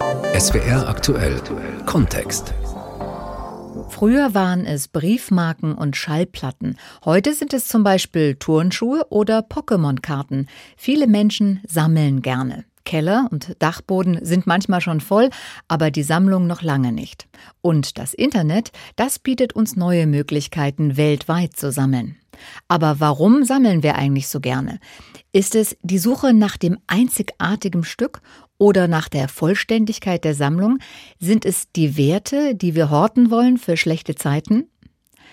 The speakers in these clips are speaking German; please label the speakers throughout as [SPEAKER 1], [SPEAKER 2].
[SPEAKER 1] SWR aktuell Kontext.
[SPEAKER 2] Früher waren es Briefmarken und Schallplatten. Heute sind es zum Beispiel Turnschuhe oder Pokémon-Karten. Viele Menschen sammeln gerne. Keller und Dachboden sind manchmal schon voll, aber die Sammlung noch lange nicht. Und das Internet, das bietet uns neue Möglichkeiten, weltweit zu sammeln. Aber warum sammeln wir eigentlich so gerne? Ist es die Suche nach dem einzigartigen Stück oder nach der Vollständigkeit der Sammlung? Sind es die Werte, die wir horten wollen für schlechte Zeiten?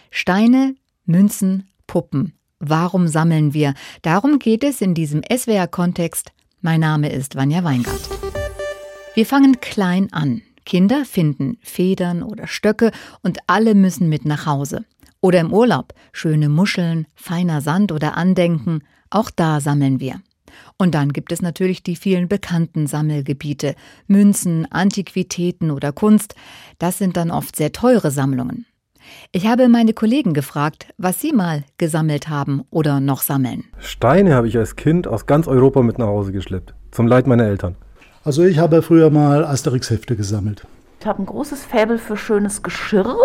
[SPEAKER 2] Steine, Münzen, Puppen. Warum sammeln wir? Darum geht es in diesem SWR-Kontext. Mein Name ist Vanja Weingart. Wir fangen klein an. Kinder finden Federn oder Stöcke und alle müssen mit nach Hause. Oder im Urlaub schöne Muscheln, feiner Sand oder Andenken. Auch da sammeln wir. Und dann gibt es natürlich die vielen bekannten Sammelgebiete. Münzen, Antiquitäten oder Kunst. Das sind dann oft sehr teure Sammlungen. Ich habe meine Kollegen gefragt, was sie mal gesammelt haben oder noch sammeln.
[SPEAKER 3] Steine habe ich als Kind aus ganz Europa mit nach Hause geschleppt. Zum Leid meiner Eltern.
[SPEAKER 4] Also ich habe früher mal Asterix-Hefte gesammelt.
[SPEAKER 5] Ich habe ein großes Faible für schönes Geschirr.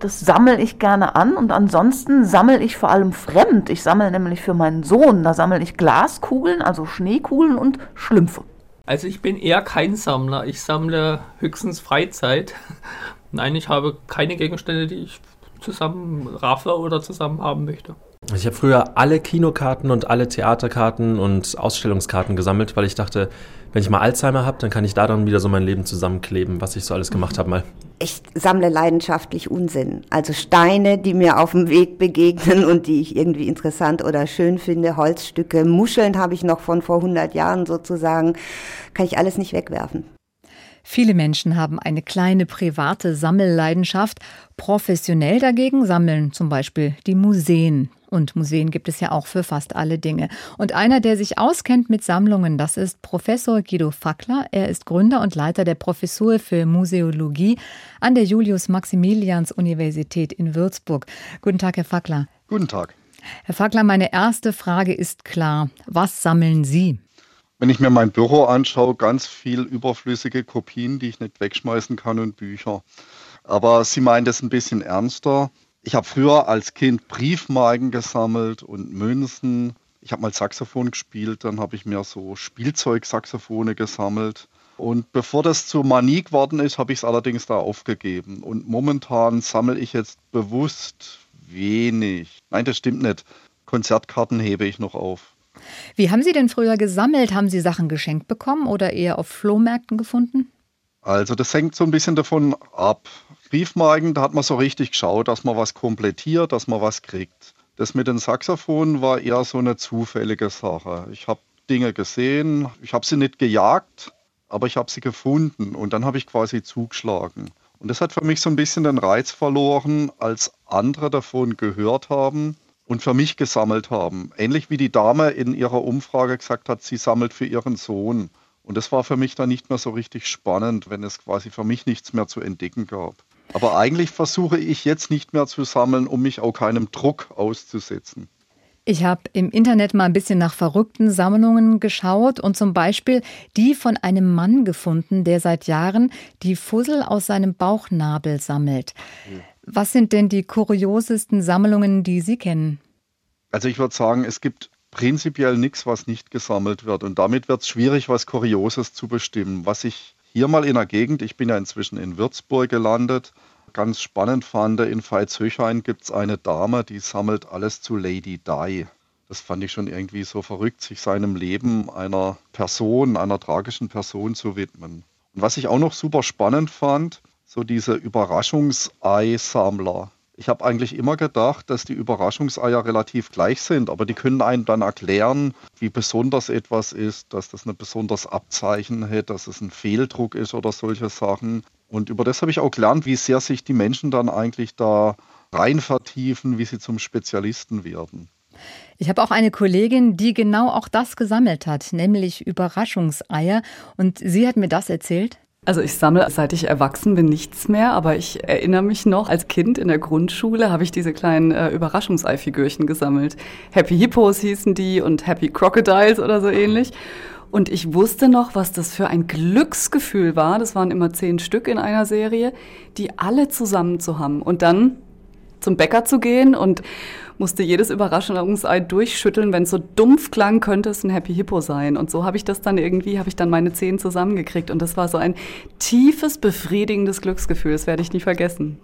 [SPEAKER 5] Das sammle ich gerne an und ansonsten sammle ich vor allem fremd. Ich sammle nämlich für meinen Sohn. Da sammle ich Glaskugeln, also Schneekugeln und Schlümpfe.
[SPEAKER 6] Also ich bin eher kein Sammler. Ich sammle höchstens Freizeit. Nein, ich habe keine Gegenstände, die ich zusammen raffe oder zusammen haben möchte.
[SPEAKER 7] Ich habe früher alle Kinokarten und alle Theaterkarten und Ausstellungskarten gesammelt, weil ich dachte, wenn ich mal Alzheimer habe, dann kann ich da dann wieder so mein Leben zusammenkleben, was ich so alles gemacht habe mal.
[SPEAKER 8] Ich sammle leidenschaftlich Unsinn, also Steine, die mir auf dem Weg begegnen und die ich irgendwie interessant oder schön finde, Holzstücke, Muscheln habe ich noch von vor 100 Jahren sozusagen, kann ich alles nicht wegwerfen.
[SPEAKER 2] Viele Menschen haben eine kleine private Sammelleidenschaft. Professionell dagegen sammeln zum Beispiel die Museen. Und Museen gibt es ja auch für fast alle Dinge. Und einer, der sich auskennt mit Sammlungen, das ist Professor Guido Fackler. Er ist Gründer und Leiter der Professur für Museologie an der Julius-Maximilians-Universität in Würzburg. Guten Tag, Herr Fackler.
[SPEAKER 9] Guten Tag.
[SPEAKER 2] Herr Fackler, meine erste Frage ist klar. Was sammeln Sie?
[SPEAKER 9] Wenn ich mir mein Büro anschaue, ganz viel überflüssige Kopien, die ich nicht wegschmeißen kann und Bücher. Aber Sie meinen das ein bisschen ernster. Ich habe früher als Kind Briefmarken gesammelt und Münzen. Ich habe mal Saxophon gespielt, dann habe ich mir so Spielzeugsaxophone gesammelt. Und bevor das zu Manie geworden ist, habe ich es allerdings da aufgegeben. Und momentan sammle ich jetzt bewusst wenig. Nein, das stimmt nicht. Konzertkarten hebe ich noch auf.
[SPEAKER 2] Wie haben Sie denn früher gesammelt? Haben Sie Sachen geschenkt bekommen oder eher auf Flohmärkten gefunden?
[SPEAKER 9] Also das hängt so ein bisschen davon ab. Briefmarken, da hat man so richtig geschaut, dass man was komplettiert, dass man was kriegt. Das mit den Saxophonen war eher so eine zufällige Sache. Ich habe Dinge gesehen, ich habe sie nicht gejagt, aber ich habe sie gefunden und dann habe ich quasi zugeschlagen. Und das hat für mich so ein bisschen den Reiz verloren, als andere davon gehört haben und für mich gesammelt haben. Ähnlich wie die Dame in ihrer Umfrage gesagt hat, sie sammelt für ihren Sohn. Und das war für mich dann nicht mehr so richtig spannend, wenn es quasi für mich nichts mehr zu entdecken gab. Aber eigentlich versuche ich jetzt nicht mehr zu sammeln, um mich auch keinem Druck auszusetzen.
[SPEAKER 2] Ich habe im Internet mal ein bisschen nach verrückten Sammlungen geschaut und zum Beispiel die von einem Mann gefunden, der seit Jahren die Fussel aus seinem Bauchnabel sammelt. Was sind denn die kuriosesten Sammlungen, die Sie kennen?
[SPEAKER 9] Also ich würde sagen, es gibt prinzipiell nichts, was nicht gesammelt wird. Und damit wird es schwierig, was Kurioses zu bestimmen. Was ich hier mal in der Gegend, ich bin ja inzwischen in Würzburg gelandet, ganz spannend fand, in Veitshöchheim gibt es eine Dame, die sammelt alles zu Lady Di. Das fand ich schon irgendwie so verrückt, sich seinem Leben einer Person, einer tragischen Person zu widmen. Und was ich auch noch super spannend fand, so diese Überraschungsei-Sammler. Ich habe eigentlich immer gedacht, dass die Überraschungseier relativ gleich sind, aber die können einem dann erklären, wie besonders etwas ist, dass das ein besonderes Abzeichen hat, dass es ein Fehldruck ist oder solche Sachen. Und über das habe ich auch gelernt, wie sehr sich die Menschen dann eigentlich da rein vertiefen, wie sie zum Spezialisten werden.
[SPEAKER 2] Ich habe auch eine Kollegin, die genau auch das gesammelt hat, nämlich Überraschungseier. Und sie hat mir das erzählt.
[SPEAKER 10] Also ich sammle, seit ich erwachsen bin, nichts mehr, aber ich erinnere mich noch, als Kind in der Grundschule habe ich diese kleinen äh, Überraschungseifigürchen gesammelt. Happy Hippos hießen die und Happy Crocodiles oder so ähnlich. Und ich wusste noch, was das für ein Glücksgefühl war. Das waren immer zehn Stück in einer Serie, die alle zusammen zu haben. Und dann zum Bäcker zu gehen und musste jedes Überraschungsei durchschütteln. Wenn es so dumpf klang, könnte es ein Happy Hippo sein. Und so habe ich das dann irgendwie, habe ich dann meine zehn zusammengekriegt. Und das war so ein tiefes, befriedigendes Glücksgefühl. Das werde ich nie vergessen.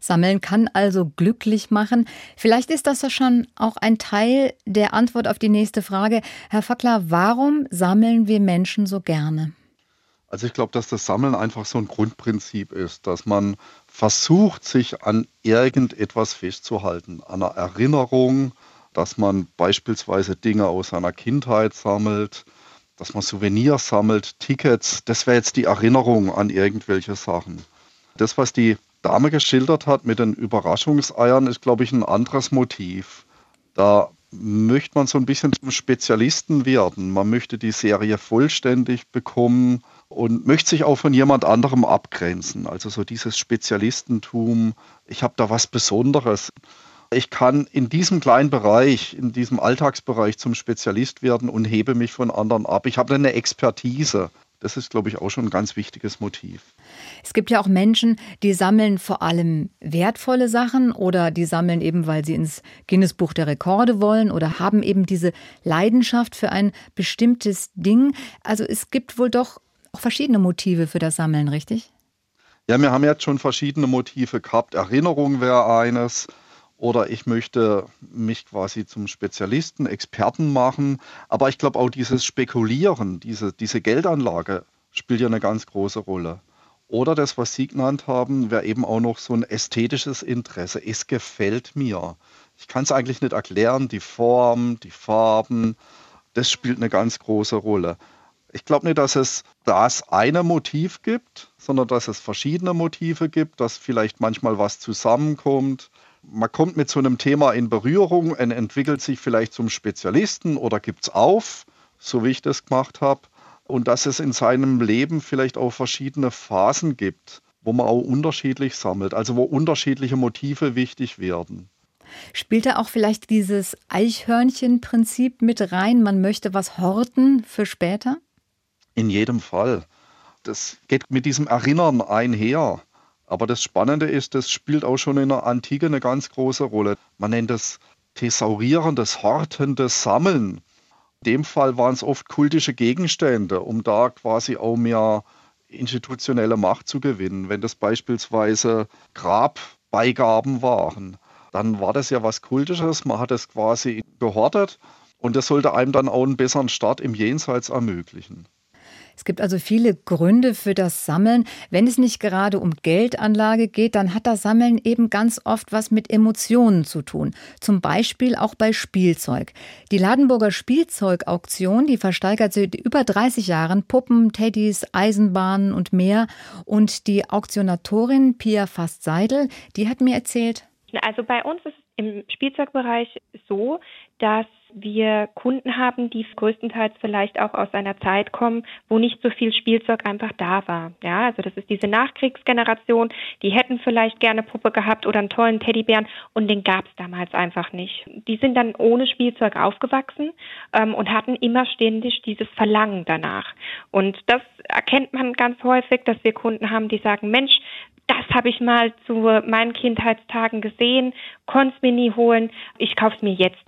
[SPEAKER 2] Sammeln kann also glücklich machen. Vielleicht ist das ja schon auch ein Teil der Antwort auf die nächste Frage. Herr Fackler, warum sammeln wir Menschen so gerne?
[SPEAKER 9] Also ich glaube, dass das Sammeln einfach so ein Grundprinzip ist, dass man versucht, sich an irgendetwas festzuhalten, an einer Erinnerung, dass man beispielsweise Dinge aus seiner Kindheit sammelt, dass man Souvenirs sammelt, Tickets. Das wäre jetzt die Erinnerung an irgendwelche Sachen. Das, was die Dame geschildert hat mit den Überraschungseiern, ist, glaube ich, ein anderes Motiv. Da möchte man so ein bisschen zum Spezialisten werden. Man möchte die Serie vollständig bekommen und möchte sich auch von jemand anderem abgrenzen. Also so dieses Spezialistentum, ich habe da was Besonderes. Ich kann in diesem kleinen Bereich, in diesem Alltagsbereich zum Spezialist werden und hebe mich von anderen ab. Ich habe eine Expertise. Das ist, glaube ich, auch schon ein ganz wichtiges Motiv.
[SPEAKER 2] Es gibt ja auch Menschen, die sammeln vor allem wertvolle Sachen oder die sammeln eben, weil sie ins Guinness-Buch der Rekorde wollen oder haben eben diese Leidenschaft für ein bestimmtes Ding. Also es gibt wohl doch auch verschiedene Motive für das Sammeln, richtig?
[SPEAKER 9] Ja, wir haben jetzt schon verschiedene Motive gehabt. Erinnerung wäre eines. Oder ich möchte mich quasi zum Spezialisten, Experten machen. Aber ich glaube auch dieses Spekulieren, diese, diese Geldanlage spielt ja eine ganz große Rolle. Oder das, was Sie genannt haben, wäre eben auch noch so ein ästhetisches Interesse. Es gefällt mir. Ich kann es eigentlich nicht erklären, die Form, die Farben, das spielt eine ganz große Rolle. Ich glaube nicht, dass es das eine Motiv gibt, sondern dass es verschiedene Motive gibt, dass vielleicht manchmal was zusammenkommt. Man kommt mit so einem Thema in Berührung und entwickelt sich vielleicht zum Spezialisten oder gibt es auf, so wie ich das gemacht habe. Und dass es in seinem Leben vielleicht auch verschiedene Phasen gibt, wo man auch unterschiedlich sammelt, also wo unterschiedliche Motive wichtig werden.
[SPEAKER 2] Spielt da auch vielleicht dieses Eichhörnchen-Prinzip mit rein? Man möchte was horten für später?
[SPEAKER 9] In jedem Fall. Das geht mit diesem Erinnern einher. Aber das Spannende ist, das spielt auch schon in der Antike eine ganz große Rolle. Man nennt es Thesaurieren, das Horten, das Sammeln. In dem Fall waren es oft kultische Gegenstände, um da quasi auch mehr institutionelle Macht zu gewinnen. Wenn das beispielsweise Grabbeigaben waren, dann war das ja was Kultisches. Man hat es quasi gehortet und das sollte einem dann auch einen besseren Start im Jenseits ermöglichen.
[SPEAKER 2] Es gibt also viele Gründe für das Sammeln. Wenn es nicht gerade um Geldanlage geht, dann hat das Sammeln eben ganz oft was mit Emotionen zu tun. Zum Beispiel auch bei Spielzeug. Die Ladenburger Spielzeugauktion, die versteigert seit über 30 Jahren Puppen, Teddys, Eisenbahnen und mehr. Und die Auktionatorin Pia Fast-Seidel, die hat mir erzählt.
[SPEAKER 11] Also bei uns ist es im Spielzeugbereich so, dass wir Kunden haben, die größtenteils vielleicht auch aus einer Zeit kommen, wo nicht so viel Spielzeug einfach da war. Ja, also das ist diese Nachkriegsgeneration, die hätten vielleicht gerne Puppe gehabt oder einen tollen Teddybären und den gab es damals einfach nicht. Die sind dann ohne Spielzeug aufgewachsen ähm, und hatten immer ständig dieses Verlangen danach. Und das erkennt man ganz häufig, dass wir Kunden haben, die sagen, Mensch, das habe ich mal zu meinen Kindheitstagen gesehen, konnte es mir nie holen, ich kaufe es mir jetzt.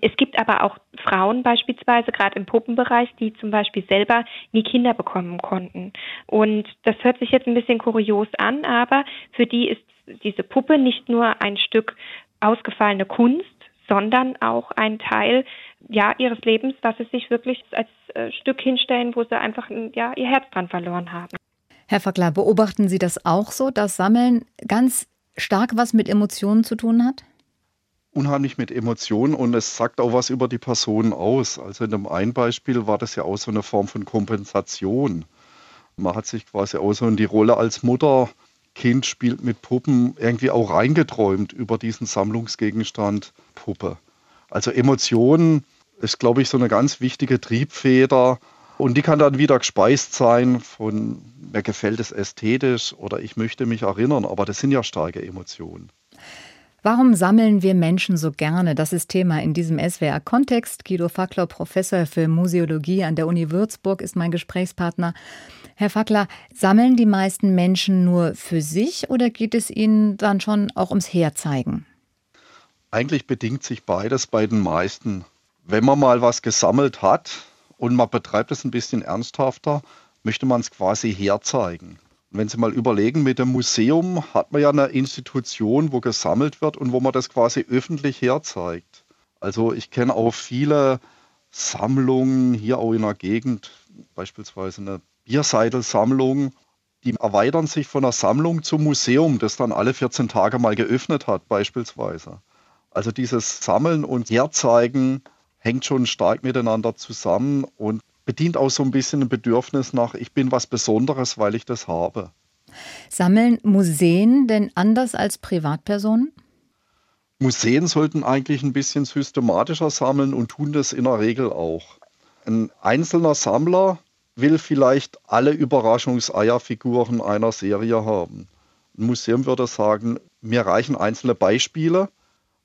[SPEAKER 11] Es gibt aber auch Frauen beispielsweise, gerade im Puppenbereich, die zum Beispiel selber nie Kinder bekommen konnten. Und das hört sich jetzt ein bisschen kurios an, aber für die ist diese Puppe nicht nur ein Stück ausgefallene Kunst, sondern auch ein Teil ja ihres Lebens, was sie sich wirklich als äh, Stück hinstellen, wo sie einfach ja ihr Herz dran verloren haben.
[SPEAKER 2] Herr Fackler, beobachten Sie das auch so, dass Sammeln ganz stark was mit Emotionen zu tun hat?
[SPEAKER 9] Unheimlich mit Emotionen und es sagt auch was über die Person aus. Also in dem einen Beispiel war das ja auch so eine Form von Kompensation. Man hat sich quasi auch so in die Rolle als Mutter, Kind spielt mit Puppen irgendwie auch reingeträumt über diesen Sammlungsgegenstand Puppe. Also Emotionen ist, glaube ich, so eine ganz wichtige Triebfeder und die kann dann wieder gespeist sein von mir gefällt es ästhetisch oder ich möchte mich erinnern, aber das sind ja starke Emotionen.
[SPEAKER 2] Warum sammeln wir Menschen so gerne? Das ist Thema in diesem SWR-Kontext. Guido Fackler, Professor für Museologie an der Uni Würzburg, ist mein Gesprächspartner. Herr Fackler, sammeln die meisten Menschen nur für sich oder geht es ihnen dann schon auch ums Herzeigen?
[SPEAKER 9] Eigentlich bedingt sich beides bei den meisten. Wenn man mal was gesammelt hat und man betreibt es ein bisschen ernsthafter, möchte man es quasi herzeigen. Wenn Sie mal überlegen, mit dem Museum hat man ja eine Institution, wo gesammelt wird und wo man das quasi öffentlich herzeigt. Also ich kenne auch viele Sammlungen hier auch in der Gegend, beispielsweise eine Bierseidelsammlung, die erweitern sich von einer Sammlung zum Museum, das dann alle 14 Tage mal geöffnet hat, beispielsweise. Also dieses Sammeln und Herzeigen hängt schon stark miteinander zusammen und bedient auch so ein bisschen ein Bedürfnis nach, ich bin was Besonderes, weil ich das habe.
[SPEAKER 2] Sammeln Museen denn anders als Privatpersonen?
[SPEAKER 9] Museen sollten eigentlich ein bisschen systematischer sammeln und tun das in der Regel auch. Ein einzelner Sammler will vielleicht alle Überraschungseierfiguren einer Serie haben. Ein Museum würde sagen, mir reichen einzelne Beispiele,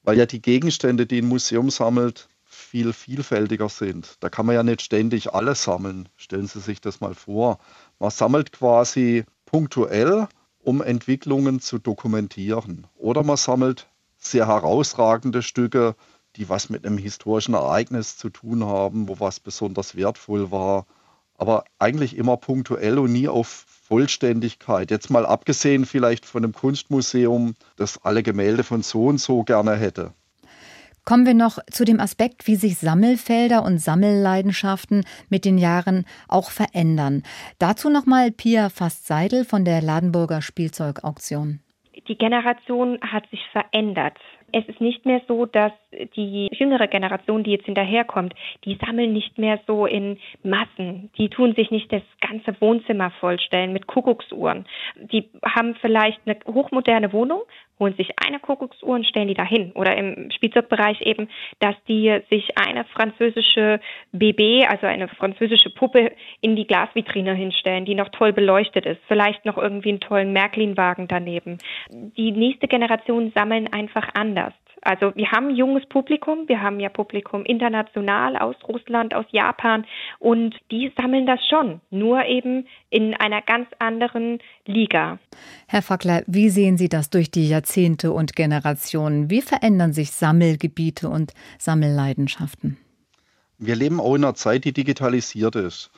[SPEAKER 9] weil ja die Gegenstände, die ein Museum sammelt, viel vielfältiger sind. Da kann man ja nicht ständig alles sammeln. Stellen Sie sich das mal vor. Man sammelt quasi punktuell, um Entwicklungen zu dokumentieren. Oder man sammelt sehr herausragende Stücke, die was mit einem historischen Ereignis zu tun haben, wo was besonders wertvoll war. Aber eigentlich immer punktuell und nie auf Vollständigkeit. Jetzt mal abgesehen vielleicht von einem Kunstmuseum, das alle Gemälde von so und so gerne hätte.
[SPEAKER 2] Kommen wir noch zu dem Aspekt, wie sich Sammelfelder und Sammelleidenschaften mit den Jahren auch verändern. Dazu nochmal Pia Fast-Seidel von der Ladenburger Spielzeugauktion.
[SPEAKER 11] Die Generation hat sich verändert. Es ist nicht mehr so, dass die jüngere Generation, die jetzt hinterherkommt, die sammeln nicht mehr so in Massen. Die tun sich nicht das ganze Wohnzimmer vollstellen mit Kuckucksuhren. Die haben vielleicht eine hochmoderne Wohnung, holen sich eine Kuckucksuhr und stellen die dahin. Oder im Spielzeugbereich eben, dass die sich eine französische BB, also eine französische Puppe, in die Glasvitrine hinstellen, die noch toll beleuchtet ist. Vielleicht noch irgendwie einen tollen Märklin-Wagen daneben. Die nächste Generation sammeln einfach anders. Also wir haben junges Publikum, wir haben ja Publikum international aus Russland, aus Japan und die sammeln das schon, nur eben in einer ganz anderen Liga.
[SPEAKER 2] Herr Fackler, wie sehen Sie das durch die Jahrzehnte und Generationen? Wie verändern sich Sammelgebiete und Sammelleidenschaften?
[SPEAKER 9] Wir leben auch in einer Zeit, die digitalisiert ist.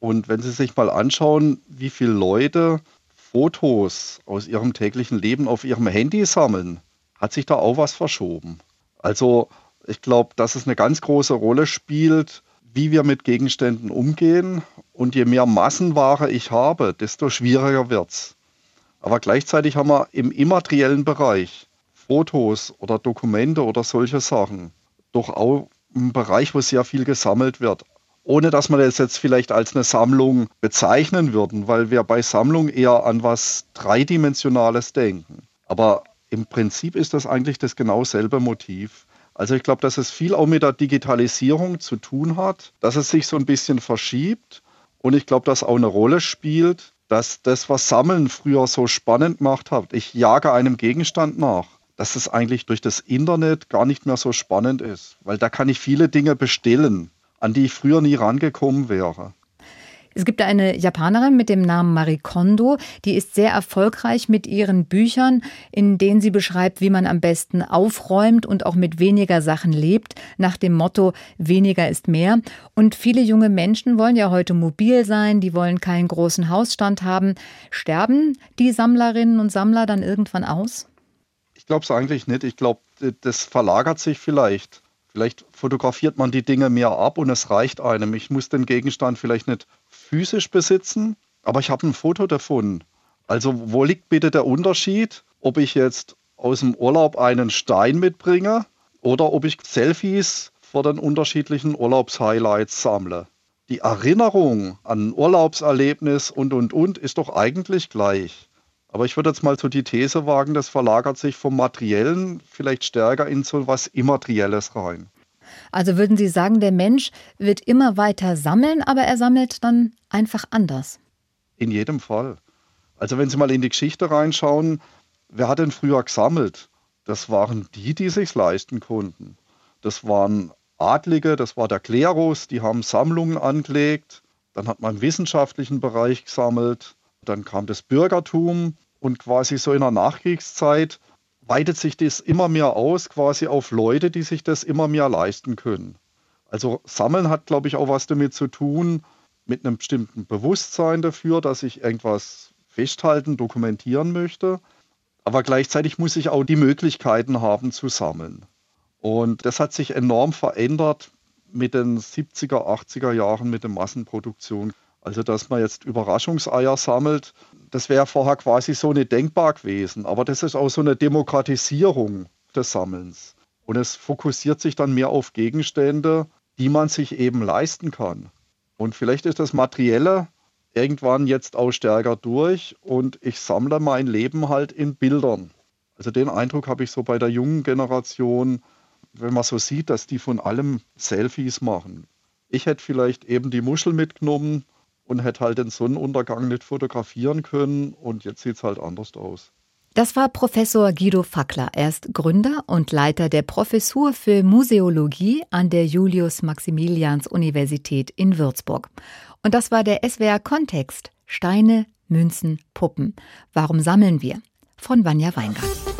[SPEAKER 9] Und wenn Sie sich mal anschauen, wie viele Leute Fotos aus ihrem täglichen Leben auf ihrem Handy sammeln, hat sich da auch was verschoben. Also ich glaube, dass es eine ganz große Rolle spielt, wie wir mit Gegenständen umgehen. Und je mehr Massenware ich habe, desto schwieriger wird es. Aber gleichzeitig haben wir im immateriellen Bereich Fotos oder Dokumente oder solche Sachen doch auch einen Bereich, wo sehr viel gesammelt wird. Ohne dass wir das jetzt vielleicht als eine Sammlung bezeichnen würden, weil wir bei Sammlung eher an was Dreidimensionales denken. Aber im Prinzip ist das eigentlich das genau selbe Motiv. Also ich glaube, dass es viel auch mit der Digitalisierung zu tun hat, dass es sich so ein bisschen verschiebt und ich glaube, dass auch eine Rolle spielt, dass das, was Sammeln früher so spannend gemacht hat, ich jage einem Gegenstand nach, dass es eigentlich durch das Internet gar nicht mehr so spannend ist, weil da kann ich viele Dinge bestellen, an die ich früher nie rangekommen wäre.
[SPEAKER 2] Es gibt eine Japanerin mit dem Namen Marie Kondo, die ist sehr erfolgreich mit ihren Büchern, in denen sie beschreibt, wie man am besten aufräumt und auch mit weniger Sachen lebt, nach dem Motto weniger ist mehr. Und viele junge Menschen wollen ja heute mobil sein, die wollen keinen großen Hausstand haben. Sterben die Sammlerinnen und Sammler dann irgendwann aus?
[SPEAKER 9] Ich glaube es eigentlich nicht. Ich glaube, das verlagert sich vielleicht. Vielleicht fotografiert man die Dinge mehr ab und es reicht einem. Ich muss den Gegenstand vielleicht nicht physisch besitzen, aber ich habe ein Foto davon. Also wo liegt bitte der Unterschied, ob ich jetzt aus dem Urlaub einen Stein mitbringe oder ob ich Selfies vor den unterschiedlichen Urlaubshighlights sammle? Die Erinnerung an ein Urlaubserlebnis und, und, und ist doch eigentlich gleich. Aber ich würde jetzt mal so die These wagen, das verlagert sich vom Materiellen vielleicht stärker in so was Immaterielles rein.
[SPEAKER 2] Also würden Sie sagen, der Mensch wird immer weiter sammeln, aber er sammelt dann einfach anders?
[SPEAKER 9] In jedem Fall. Also wenn Sie mal in die Geschichte reinschauen, wer hat denn früher gesammelt? das waren die, die sich leisten konnten. Das waren Adlige, das war der Klerus, die haben Sammlungen angelegt. Dann hat man im wissenschaftlichen Bereich gesammelt. Dann kam das Bürgertum und quasi so in der Nachkriegszeit weitet sich das immer mehr aus, quasi auf Leute, die sich das immer mehr leisten können. Also Sammeln hat, glaube ich, auch was damit zu tun, mit einem bestimmten Bewusstsein dafür, dass ich irgendwas festhalten, dokumentieren möchte. Aber gleichzeitig muss ich auch die Möglichkeiten haben zu sammeln. Und das hat sich enorm verändert mit den 70er, 80er Jahren mit der Massenproduktion. Also, dass man jetzt Überraschungseier sammelt, das wäre vorher quasi so nicht denkbar gewesen. Aber das ist auch so eine Demokratisierung des Sammelns. Und es fokussiert sich dann mehr auf Gegenstände, die man sich eben leisten kann. Und vielleicht ist das Materielle irgendwann jetzt auch stärker durch und ich sammle mein Leben halt in Bildern. Also den Eindruck habe ich so bei der jungen Generation, wenn man so sieht, dass die von allem Selfies machen. Ich hätte vielleicht eben die Muschel mitgenommen und hätte halt den Sonnenuntergang nicht fotografieren können und jetzt sieht es halt anders aus.
[SPEAKER 2] Das war Professor Guido Fackler. Er ist Gründer und Leiter der Professur für Museologie an der Julius-Maximilians-Universität in Würzburg. Und das war der SWR Kontext. Steine, Münzen, Puppen. Warum sammeln wir? Von Vanja Weingart.